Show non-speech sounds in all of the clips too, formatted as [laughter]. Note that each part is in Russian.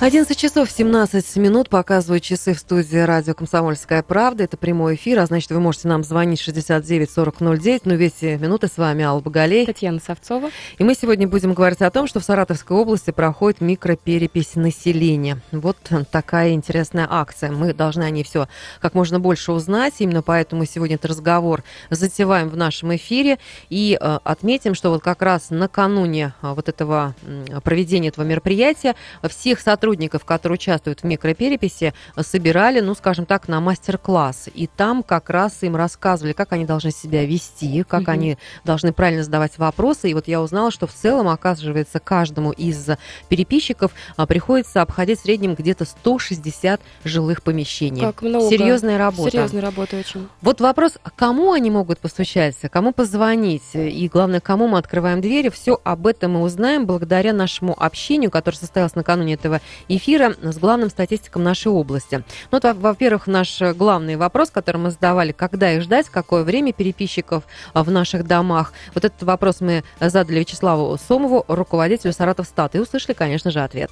11 часов 17 минут показывают часы в студии радио «Комсомольская правда». Это прямой эфир, а значит, вы можете нам звонить 69 40 09. Ну, весь минуты с вами Алла Багалей. Татьяна Савцова. И мы сегодня будем говорить о том, что в Саратовской области проходит микроперепись населения. Вот такая интересная акция. Мы должны о ней все как можно больше узнать. Именно поэтому сегодня этот разговор затеваем в нашем эфире. И э, отметим, что вот как раз накануне э, вот этого проведения этого мероприятия всех сотрудников сотрудников, которые участвуют в микропереписи, собирали, ну, скажем так, на мастер-класс. И там как раз им рассказывали, как они должны себя вести, как mm они должны правильно задавать вопросы. И вот я узнала, что в целом, оказывается, каждому из переписчиков а, приходится обходить в среднем где-то 160 жилых помещений. Как много. Серьезная работа. Серьезная работа очень. Вот вопрос, кому они могут постучаться, кому позвонить, и главное, кому мы открываем двери, все об этом мы узнаем благодаря нашему общению, которое состоялось накануне этого эфира с главным статистиком нашей области. Ну, вот, во-первых, наш главный вопрос, который мы задавали, когда их ждать, какое время переписчиков в наших домах. Вот этот вопрос мы задали Вячеславу Сомову, руководителю Саратов Стат, и услышали, конечно же, ответ.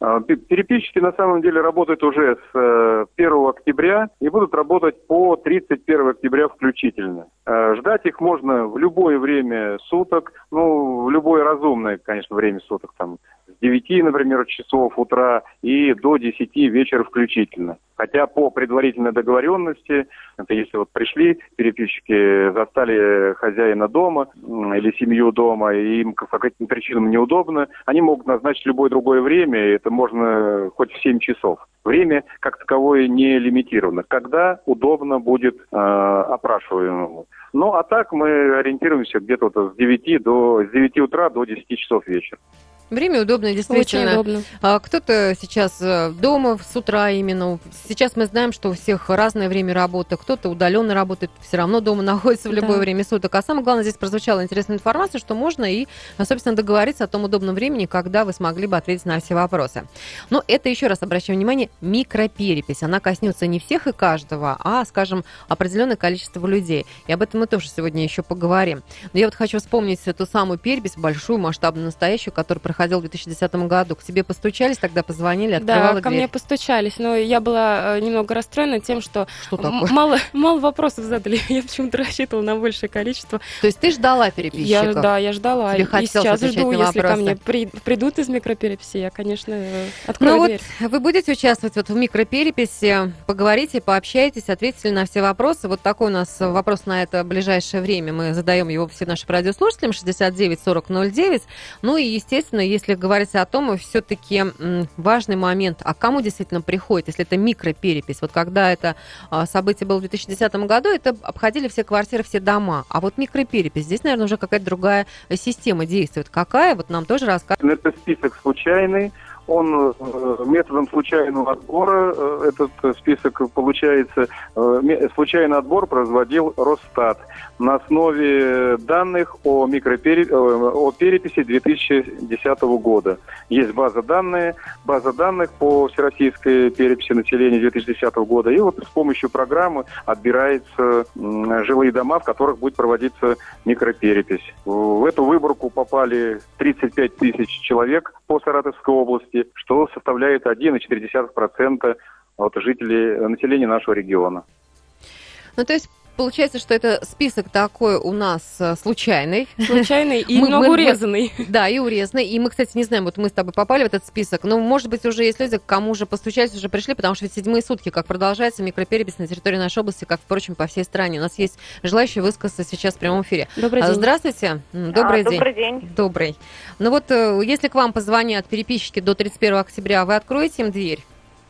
А, переписчики на самом деле работают уже с 1 э, октября и будут работать по 31 октября включительно. Э, ждать их можно в любое время суток, ну, в любое разумное, конечно, время суток, там, с 9, например, часов утра и до 10 вечера включительно. Хотя по предварительной договоренности, это если вот пришли переписчики, застали хозяина дома или семью дома, и им по каким причинам неудобно, они могут назначить любое другое время, и это можно хоть в 7 часов. Время как таковое не лимитировано. Когда удобно будет э, опрашиваемому. Ну, а так мы ориентируемся где-то вот с 9 до с 9 утра до 10 часов вечера. Время удобное, действительно. Очень удобно. А, кто-то сейчас э, дома с утра именно. Сейчас мы знаем, что у всех разное время работы. Кто-то удаленно работает, все равно дома [laughs] находится в любое да. время суток. А самое главное, здесь прозвучала интересная информация, что можно и, собственно, договориться о том удобном времени, когда вы смогли бы ответить на все вопросы. Но это, еще раз обращаю внимание, микроперепись. Она коснется не всех и каждого, а, скажем, определенное количество людей. И об этом мы тоже сегодня еще поговорим. Но я вот хочу вспомнить эту самую перепись, большую, масштабную, настоящую, которая проходила проходил в 2010 году. К тебе постучались, тогда позвонили, открывала Да, ко дверь. мне постучались, но я была э, немного расстроена тем, что, что такое? мало, мало вопросов задали. [laughs] Я почему-то рассчитывала на большее количество. То есть ты ждала переписчиков? Я, да, я ждала. Тебе и сейчас жду, если ко мне при, придут из микропереписи, я, конечно, э, открою ну дверь. Вот вы будете участвовать вот в микропереписи, поговорите, пообщайтесь, ответите на все вопросы. Вот такой у нас вопрос на это ближайшее время. Мы задаем его всем нашим радиослушателям 69 40 09. Ну и, естественно, если говорить о том, все-таки важный момент, а кому действительно приходит, если это микроперепись. Вот когда это а, событие было в 2010 году, это обходили все квартиры, все дома. А вот микроперепись, здесь, наверное, уже какая-то другая система действует. Какая? Вот нам тоже рассказывают. Это список случайный, он э, методом случайного отбора, э, этот список получается, э, случайный отбор производил Росстат на основе данных о, микропере... о переписи 2010 года. Есть база данных, база данных по всероссийской переписи населения 2010 года, и вот с помощью программы отбираются жилые дома, в которых будет проводиться микроперепись. В эту выборку попали 35 тысяч человек по Саратовской области, что составляет 1,4% от жителей населения нашего региона. Ну, то есть получается, что это список такой у нас э, случайный. Случайный и мы, много мы, урезанный. Да, и урезанный. И мы, кстати, не знаем, вот мы с тобой попали в этот список, но, может быть, уже есть люди, к кому уже постучались, уже пришли, потому что ведь седьмые сутки, как продолжается микроперепись на территории нашей области, как, впрочем, по всей стране. У нас есть желающие высказаться сейчас в прямом эфире. Добрый день. Здравствуйте. Добрый а, день. Добрый день. Добрый. Ну вот, э, если к вам позвонят переписчики до 31 октября, вы откроете им дверь?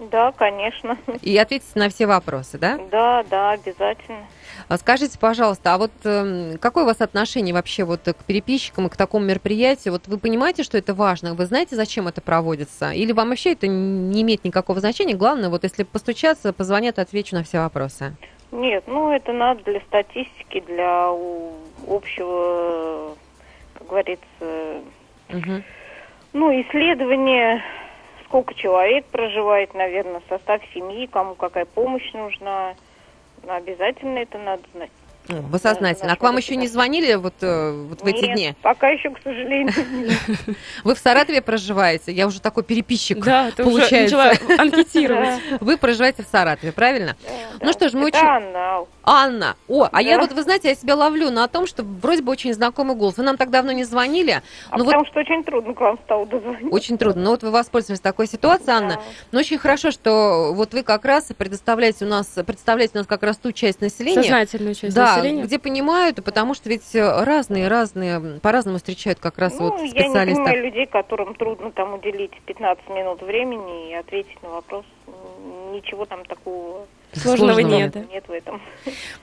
Да, конечно. [laughs] И ответите на все вопросы, да? Да, да, обязательно. А скажите, пожалуйста, а вот э, какое у вас отношение вообще вот к переписчикам и к такому мероприятию? Вот вы понимаете, что это важно? Вы знаете, зачем это проводится? Или вам вообще это не имеет никакого значения? Главное, вот если постучаться, позвонят, отвечу на все вопросы. Нет, ну это надо для статистики, для общего, как говорится, угу. ну, исследования сколько человек проживает, наверное, состав семьи, кому какая помощь нужна. Но обязательно это надо знать. Вы сознательно. А к вам еще не звонили вот, э, вот в эти Нет, дни? пока еще, к сожалению. [laughs] Вы в Саратове проживаете? Я уже такой переписчик. Да, ты уже получается. начала анкетировать. [laughs] Вы проживаете в Саратове, правильно? Ну что ж, мы Это очень- Анна. Анна. О, а я Да. вот, вы знаете, я себя ловлю на том, что вроде бы очень знакомый голос. Вы нам так давно не звонили. А Ну вот потому что очень трудно к вам стало дозвониться. очень трудно. Но вот вы воспользовались такой ситуацией, Анна. Да. Но очень хорошо, что вот вы как раз предоставляете у нас, представляете у нас как раз ту часть населения, Сознательную часть да, населения. где понимают, потому что ведь разные, разные, по-разному встречают как раз Ну, вот я не специалистов. понимаю людей, которым трудно там уделить 15 минут времени и ответить на вопрос. Ничего там такого Сложного Сложного. нет. да. нет в этом.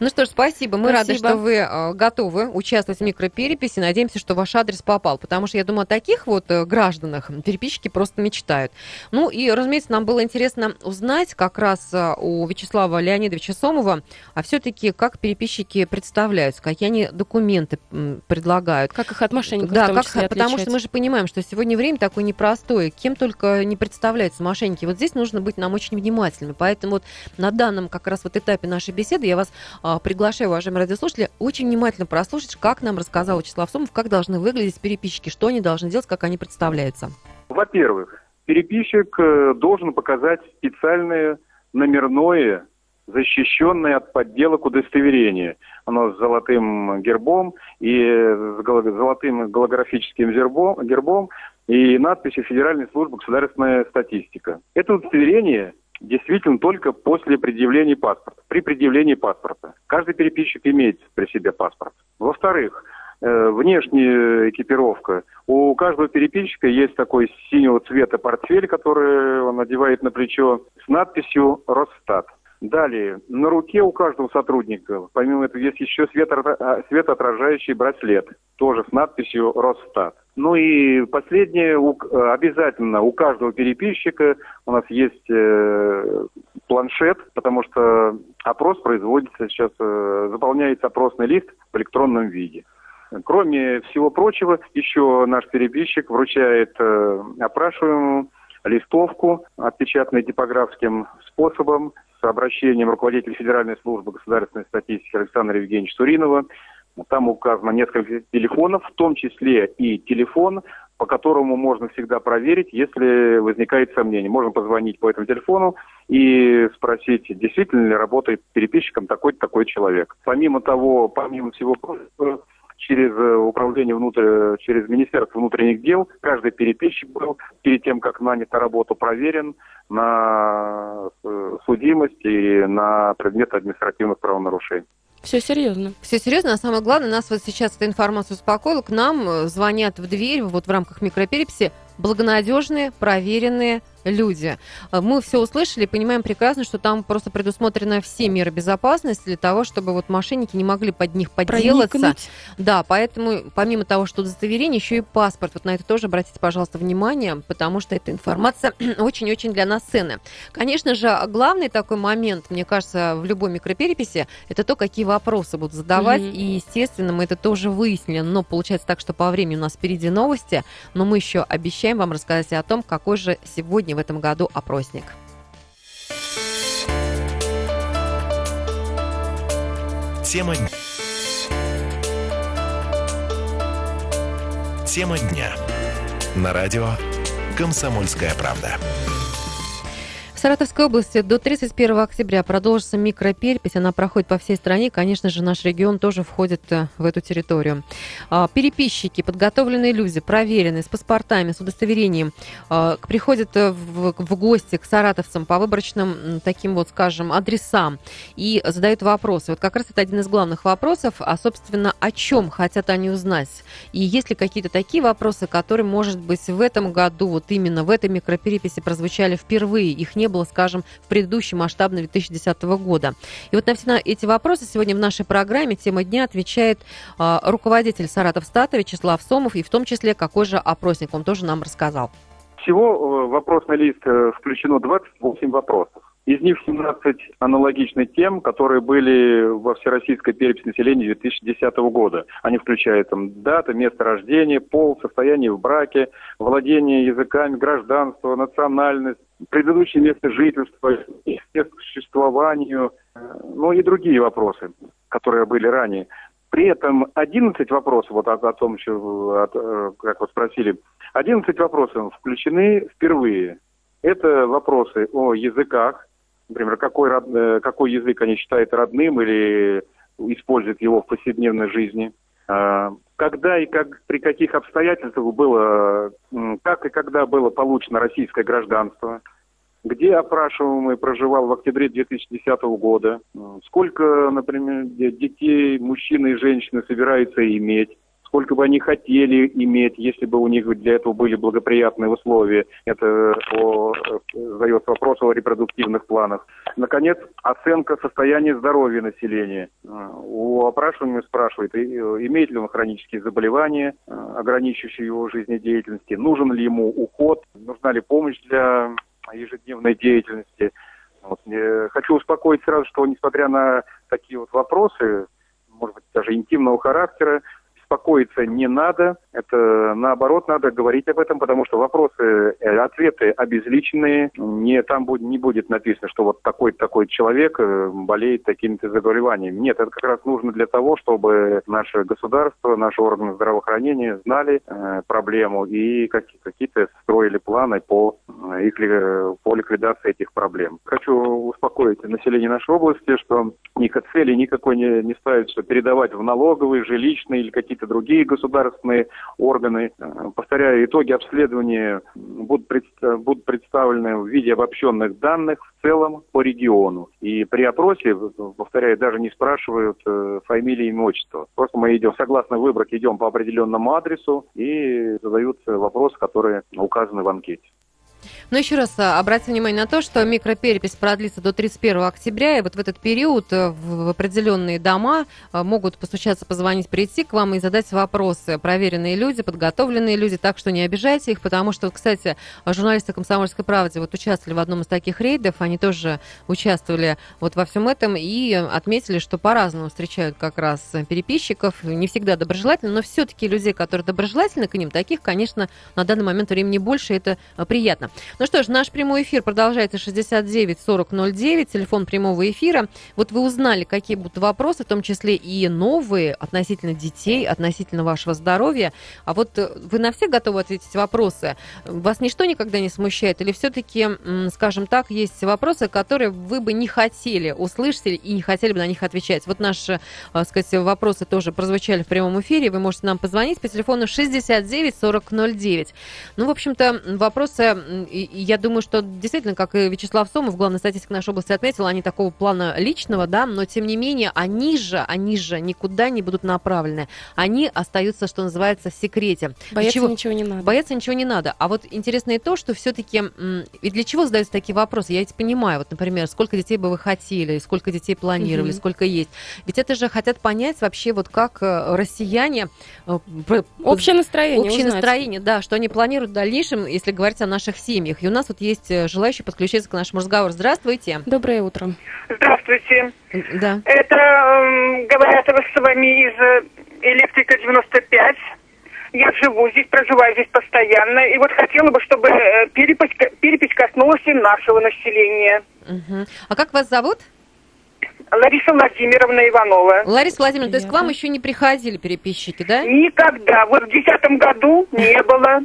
Ну что ж, спасибо. Мы рады, Спасибо. что вы э, готовы участвовать в микропереписи. Надеемся, что ваш адрес попал, потому что я думаю, о таких вот э, гражданах переписчики просто мечтают. Ну и, разумеется, нам было интересно узнать как раз э, у Вячеслава Леонидовича Сомова, а все-таки как переписчики представляются, какие они документы предлагают. Как их от мошенников Да, в том как, числе потому что отличать? мы же понимаем, что сегодня время такое непростое, кем только не представляются мошенники. Вот здесь нужно быть нам очень внимательными. Поэтому вот на данном как раз вот этапе нашей беседы я вас а, приглашаю, уважаемые радиослушатели, очень внимательно прослушать, как нам рассказал Вячеслав Сомов, как должны выглядеть переписчики, что они должны делать, как они представляются. Во-первых, переписчик э, должен показать специальное номерное, защищенное от подделок удостоверение. Оно с золотым гербом и с золотым голографическим гербом, гербом и надписью Федеральной службы государственная статистика. Это удостоверение действительно только после предъявления паспорта, при предъявлении паспорта. Каждый переписчик имеет при себе паспорт. Во-вторых, э, внешняя экипировка. У каждого переписчика есть такой синего цвета портфель, который он надевает на плечо с надписью «Росстат». Далее, на руке у каждого сотрудника, помимо этого, есть еще а, светоотражающий браслет, тоже с надписью «Росстат». Ну и последнее, э, обязательно у каждого переписчика у нас есть э, планшет, потому что опрос производится сейчас, э, заполняется опросный лист в электронном виде. Кроме всего прочего, еще наш переписчик вручает опрашиваемому листовку, отпечатанную типографским способом, с обращением руководителя Федеральной службы государственной статистики Александра Евгеньевича Туринова. Там указано несколько телефонов, в том числе и телефон, по которому можно всегда проверить, если возникает сомнение. Можно позвонить по этому телефону и спросить, действительно ли работает переписчиком такой-то такой человек. Помимо того, помимо всего прочего, через э, управление внутрь, через Министерство внутренних дел каждый переписчик был перед тем, как нанят на работу, проверен на э, судимость и на предмет административных правонарушений. Все серьезно. Все серьезно, а самое главное, нас вот сейчас эта информация успокоила, к нам э, звонят в дверь вот в рамках микропереписи благонадежные, проверенные люди. Э, Мы все услышали, понимаем прекрасно, что там просто предусмотрены все меры безопасности для того, чтобы вот мошенники не могли под них подделаться. Проникнуть. Да, поэтому помимо того, что удостоверение, еще и паспорт. Вот на это тоже обратите, пожалуйста, внимание, потому что эта информация [clears throat] очень-очень для нас ценная. Конечно же, главный такой момент, мне кажется, в любой микропереписи, это то, какие вопросы будут задавать. Мгм. И, естественно, мы это тоже выяснили. Но получается так, что по времени у нас впереди новости, но мы еще обещаем вам рассказать о том, какой же сегодня в этом году опросник. Тема дня. Тема дня. На радио «Комсомольская правда». Саратовской области до 31 октября продолжится микроперепись. Она проходит по всей стране. Конечно же, наш регион тоже входит э, в эту территорию. А, Переписчики, подготовленные люди, проверенные, с паспортами, с удостоверением, а, приходят э, в, в гости к саратовцам по выборочным таким вот, скажем, адресам и задают вопросы. Вот как раз это один из главных вопросов, а, собственно, о чем хотят они узнать. И есть ли какие-то такие вопросы, которые, может быть, в этом году, вот именно в этой микропереписи прозвучали впервые, их не было, скажем, в предыдущем масштабном 2010 года. И вот на все эти вопросы сегодня в нашей программе «Тема дня» отвечает а, руководитель Саратовстата Вячеслав Сомов, и в том числе, какой же опросник он тоже нам рассказал. Всего э, в вопросный лист э, включено 28 вопросов. Из них 17 аналогичны тем, которые были во Всероссийской переписи населения 2010 года. Они включают там, дата, место рождения, пол, состояние в браке, владение языками, гражданство, национальность, предыдущее место жительства, существованию, э, ну и другие вопросы. которые были ранее. При этом 11 вопросов, вот о, о том, что, от, э, как вы спросили, 11 вопросов включены впервые. Это вопросы о языках, например, какой, род, э, какой язык они считают родным или используют его в повседневной жизни. А, когда и как, при каких обстоятельствах было, как и когда было получено российское гражданство, где опрашиваемый проживал в октябре 2010 года, сколько, например, детей мужчины и женщины собираются иметь, сколько бы они хотели иметь, если бы у них для этого были благоприятные условия. Это по, задается вопрос о репродуктивных планах. Наконец, оценка состояния здоровья населения. У опрашиваемого спрашивает, имеет ли он хронические заболевания, ограничивающие его жизнедеятельности, нужен ли ему уход, нужна ли помощь для ежедневной деятельности. Вот. Хочу успокоить сразу, что несмотря на такие вот вопросы, может быть, даже интимного характера, беспокоиться не надо. Это наоборот надо говорить об этом, потому что вопросы, э, ответы обезличенные. Не, там будет, не будет написано, что вот такой такой человек э, болеет такими-то заболеваниями. Нет, это как раз нужно для того, чтобы наше государство, наши органы здравоохранения знали э, проблему и какие- какие-то строили планы по, э, их, по ликвидации этих проблем. Хочу успокоить население нашей области, что никакой цели никакой не, не ставится передавать в налоговые, жилищные или какие-то какие-то другие государственные органы. Э, повторяю, итоги обследования будут, предста- будут представлены в виде обобщенных данных в целом по региону. И при опросе, повторяю, даже не спрашивают э, фамилии, имя, отчество. Просто мы идем, согласно выборке, идем по определенному адресу и задают вопросы, которые указаны в анкете. Но еще раз а, обратите внимание на то, что микроперепись продлится до 31 октября, и вот в этот период э, в определенные дома а, могут постучаться, позвонить, прийти к вам и задать вопросы. Проверенные люди, подготовленные люди, так что не обижайте их, потому что, кстати, журналисты «Комсомольской правды» вот участвовали в одном из таких рейдов, они тоже участвовали вот во всем этом и отметили, что по-разному встречают как раз переписчиков, не всегда доброжелательно, но все-таки людей, которые доброжелательны к ним, таких, конечно, на данный момент времени больше, это приятно. Ну что ж, наш прямой эфир продолжается 69 40 09, телефон прямого эфира. Вот вы узнали, какие будут вопросы, в том числе и новые относительно детей, относительно вашего здоровья. А вот э, вы на все готовы ответить вопросы? Вас ничто никогда не смущает? Или все-таки, скажем так, есть вопросы, которые вы бы не хотели услышать и не хотели бы на них отвечать? Вот наши, так э, сказать, вопросы тоже прозвучали в прямом эфире. Вы можете нам позвонить по телефону 69 40 09. Ну, в общем-то, вопросы и, я думаю, что действительно, как и Вячеслав Сомов, главный статистик нашей области отметил, они такого плана личного, да, но тем не менее, они же, они же никуда не будут направлены. Они остаются, что называется, в секрете. Бояться чего? ничего не надо. Бояться ничего не надо. А вот интересно и то, что все-таки, и для чего задаются такие вопросы? Я ведь понимаю, вот, например, сколько детей бы вы хотели, сколько детей планировали, угу. сколько есть. Ведь это же хотят понять вообще, вот как э, россияне... Э, общее настроение Общее узнать. настроение, да, что они планируют в дальнейшем, если говорить о наших семьях. И у нас вот есть э, желающий подключиться к нашему разговору. Здравствуйте. Доброе утро. Здравствуйте. Да. Это, э, говорят с вами из э, Электрика 95. Я живу здесь, проживаю здесь постоянно. И вот хотела бы, чтобы э, перепись, перепись коснулась и нашего населения. Угу. А как вас зовут? Лариса Владимировна Иванова. Лариса Владимировна, то есть к вам еще не приходили переписчики, да? Никогда. Вот в 2010 году не было.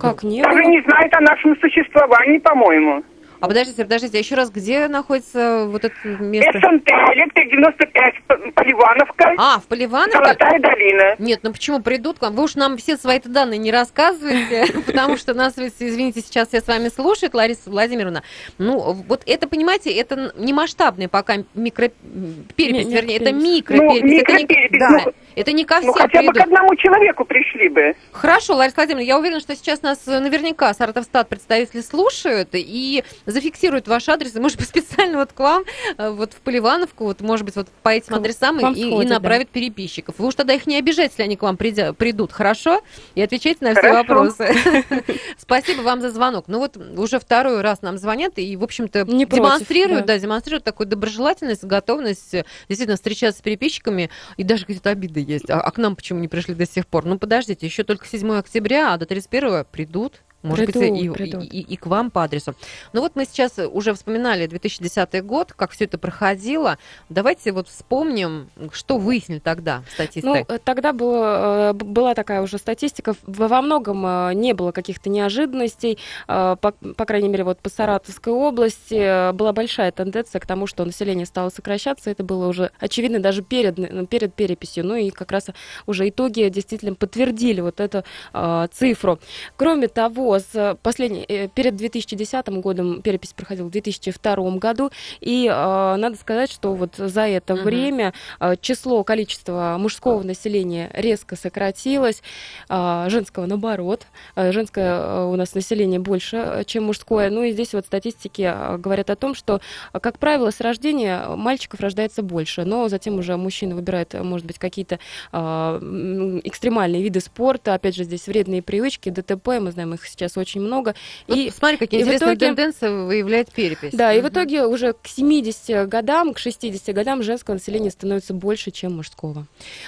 Как не Даже не знает о нашем существовании, по-моему. А подождите, подождите, а еще раз, где находится вот это место? СНТ, Электрик 95, Поливановка. А, в Поливановке? Золотая долина. Нет, ну почему придут к вам? Вы уж нам все свои данные не рассказываете, [laughs] потому что нас, извините, сейчас все с вами слушают, Лариса Владимировна. Ну, вот это, понимаете, это не масштабный пока микроперепись, вернее, это микроперепись. Ну, микроперепись. Да, это не ко всем Ну, хотя бы к одному человеку пришли бы. Хорошо, Лариса Владимировна, я уверена, что сейчас нас наверняка Саратовстат представители слушают, и зафиксируют ваш адрес, и, может быть, [laughs] специально вот к вам, э, вот в Поливановку, вот, может быть, вот по этим адресам и, и направят да. переписчиков. Вы уж тогда их не обижайте, если они к вам придя, придут, хорошо? И отвечайте на все хорошо. вопросы. [laughs] Спасибо вам за звонок. Ну вот уже второй раз нам звонят и, в общем-то, демонстрируют, да, демонстрируют такую доброжелательность, готовность э, действительно встречаться с переписчиками, и даже какие-то обиды есть. А, а к нам почему не пришли до сих пор? Ну, подождите, еще только 7 октября, а до 31 придут Может Приду, быть, и, придут. и- и- и к вам по адресу. Ну вот мы сейчас уже вспоминали 2010 год, как все это проходило. Давайте вот вспомним, что выяснили тогда статисты. Ну, э, тогда было, э, была такая уже статистика. Во многом э, не было каких-то неожиданностей. По, по крайней мере, вот по Саратовской области была большая тенденция к тому, что население стало сокращаться. Это было уже очевидно даже перед, перед переписью. Ну и как раз уже итоги действительно подтвердили вот эту э, цифру. Кроме того, с последней, э, перед 2010 годом перепись проходила в 2002 году. И э, надо сказать, что вот за это Мгм. время э, число, количество мужского населения резко сократилось, а, женского наоборот. Э, Женское э, у нас население больше, э, чем мужское. Ну и здесь вот статистики э, говорят о том, что, э, как правило, с рождения мальчиков рождается больше, но затем уже мужчина выбирает, э, может быть, какие-то м, экстремальные виды спорта. Опять же, здесь вредные привычки, ДТП, мы знаем, их сейчас очень много. Вот и смотри, какие и в интересные итоге- тенденции выявляет перепись. да, и в итоге уже к 70 годам, к 60 годам женского населения становится больше, чем мужского.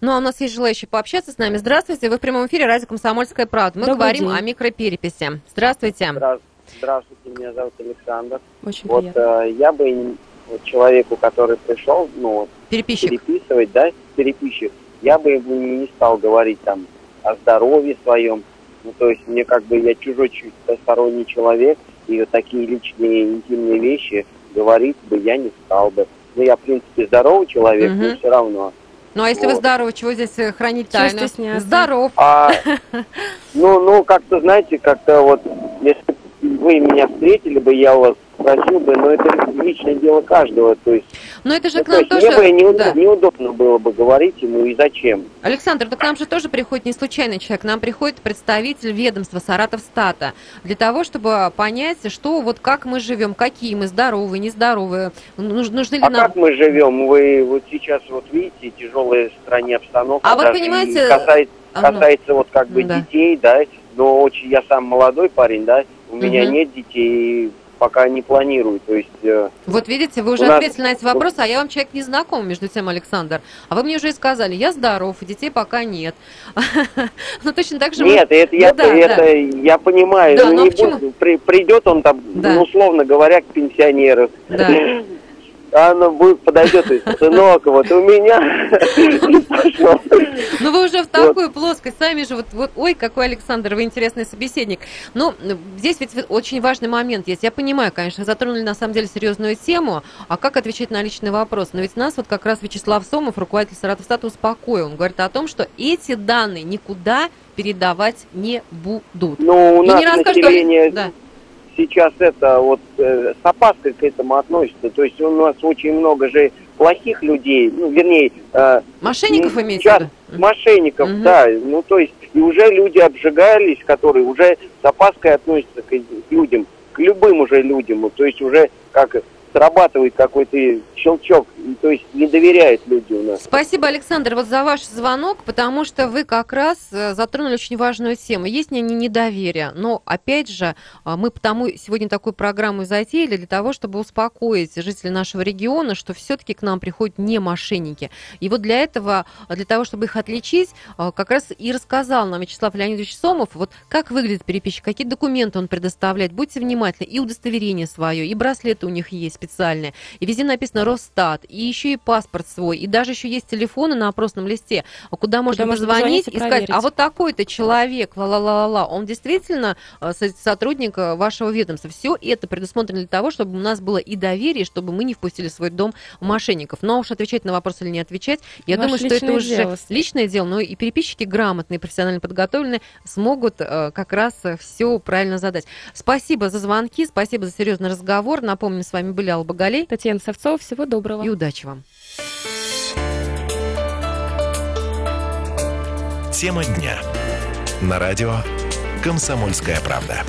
Ну, а у нас есть желающие пообщаться с нами. Здравствуйте, вы в прямом эфире радио «Комсомольская правда». Мы Добрый говорим день. о микропереписи. Здравствуйте. Здра- Здравствуйте, меня зовут Александр. Очень Вот приятно. э, я бы человеку, который пришел, ну, Переписчик. переписывать, да, переписчик, я бы ему не стал говорить там о здоровье своем. Ну, то есть мне как бы я чужой чуть сторонний человек, и вот такие личные интимные вещи говорить бы я не стал бы. Ну, я, в принципе, здоровый человек, но Мгм. все равно. Ну, а если вы Вот. здоровы, чего здесь э, хранить тайну? Здоров. А, [laughs] ну, ну, как-то, знаете, как-то вот, если вы меня встретили бы, я у вас спросил бы, но это личное дело каждого, то есть, Но это же ну, к то нам есть тоже... мне бы неудобно, Да. неудобно было бы говорить ему и зачем. Александр, так к нам же тоже приходит не случайный человек, к нам приходит представитель ведомства Саратовстата для того, чтобы понять, что вот как мы живем, какие мы здоровые, нездоровые, нуж- нужны ли А нам... как мы живем? Вы вот сейчас вот видите, тяжелая в стране обстановка. А вот понимаете, Касается, А, ну, касается вот как бы Да. детей, да, но очень я сам молодой парень, да, у меня Мгм. нет детей, пока не планирую, то есть... э, Вот видите, вы уже нас- ответили на эти вопросы, а я вам человек не знаком, между тем, Александр. А вы мне уже и сказали, я здоров, и детей пока нет. [laughs] Ну, точно так же Нет, это, я, я понимаю. Ну, придет он там, ну, условно говоря, к пенсионеру. А она будет, подойдет и сынок, вот у меня. Ну, вы уже в такую плоскость, сами же, вот, вот, ой, какой Александр, вы интересный собеседник. Ну, здесь ведь очень важный момент есть. Я понимаю, конечно, затронули на самом деле серьезную тему, а как отвечать на личный вопрос? Но ведь нас вот как раз Вячеслав Сомов, руководитель Саратовстата, успокоил. Он говорит о том, что эти данные никуда передавать не будут. Ну, у нас что- население Да. Сейчас это вот э, с опаской к этому относится. То есть у нас очень много же плохих людей, ну, вернее, э, Мошенников Ну, имеете сейчас? Мошенников, Мгм. да. Ну, то есть, и уже люди обжигались, которые уже с опаской относятся к людям, к любым уже людям. То есть уже как срабатывает какой-то щелчок, то есть не доверяют люди у нас. Спасибо, Александр, вот за ваш звонок, потому что вы как раз э, затронули очень важную тему. Есть не не недоверие, но опять же а, мы потому сегодня такую программу затеяли для того, чтобы успокоить жителей нашего региона, что все-таки к нам приходят не мошенники. И вот для этого, для того, чтобы их отличить, а, как раз и рассказал нам Вячеслав Леонидович Сомов, вот как выглядит переписчик, какие документы он предоставляет. Будьте внимательны, и удостоверение свое, и браслеты у них есть специальные, и везде написано Росстат, и еще и паспорт свой, и даже еще есть телефоны на опросном листе, а куда можно можно позвонить и и сказать, а вот такой-то человек, ла-ла-ла-ла, он действительно э, со- сотрудник э, вашего ведомства. Все это предусмотрено для того, чтобы у нас было и доверие, чтобы мы не впустили в свой дом мошенников. Но уж отвечать на вопрос или не отвечать, я Ваше думаю, что это уже дело. личное дело, но и переписчики грамотные, профессионально подготовленные смогут э, как раз все правильно задать. Спасибо за звонки, спасибо за серьезный разговор. Напомню, с вами были Алла Боголей Татьяна Савцова, всего доброго. и удачи вам. Тема дня. На радио «Комсомольская правда».